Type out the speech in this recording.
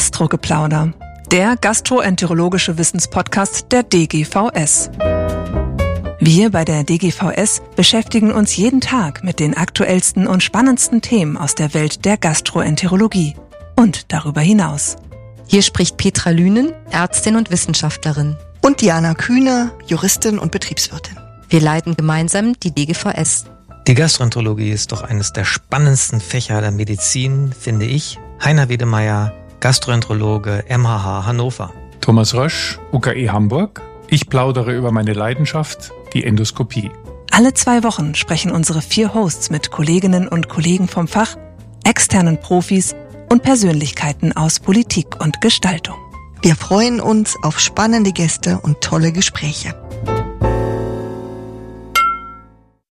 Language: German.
Gastrogeplauder, der gastroenterologische Wissenspodcast der DGVS. Wir bei der DGVS beschäftigen uns jeden Tag mit den aktuellsten und spannendsten Themen aus der Welt der Gastroenterologie und darüber hinaus. Hier spricht Petra Lünen, Ärztin und Wissenschaftlerin. Und Diana Kühner, Juristin und Betriebswirtin. Wir leiten gemeinsam die DGVS. Die Gastroenterologie ist doch eines der spannendsten Fächer der Medizin, finde ich. Heiner Wedemeyer, Gastroenterologe, MHH Hannover. Thomas Rösch, UKE Hamburg. Ich plaudere über meine Leidenschaft, die Endoskopie. Alle zwei Wochen sprechen unsere vier Hosts mit Kolleginnen und Kollegen vom Fach, externen Profis und Persönlichkeiten aus Politik und Gestaltung. Wir freuen uns auf spannende Gäste und tolle Gespräche.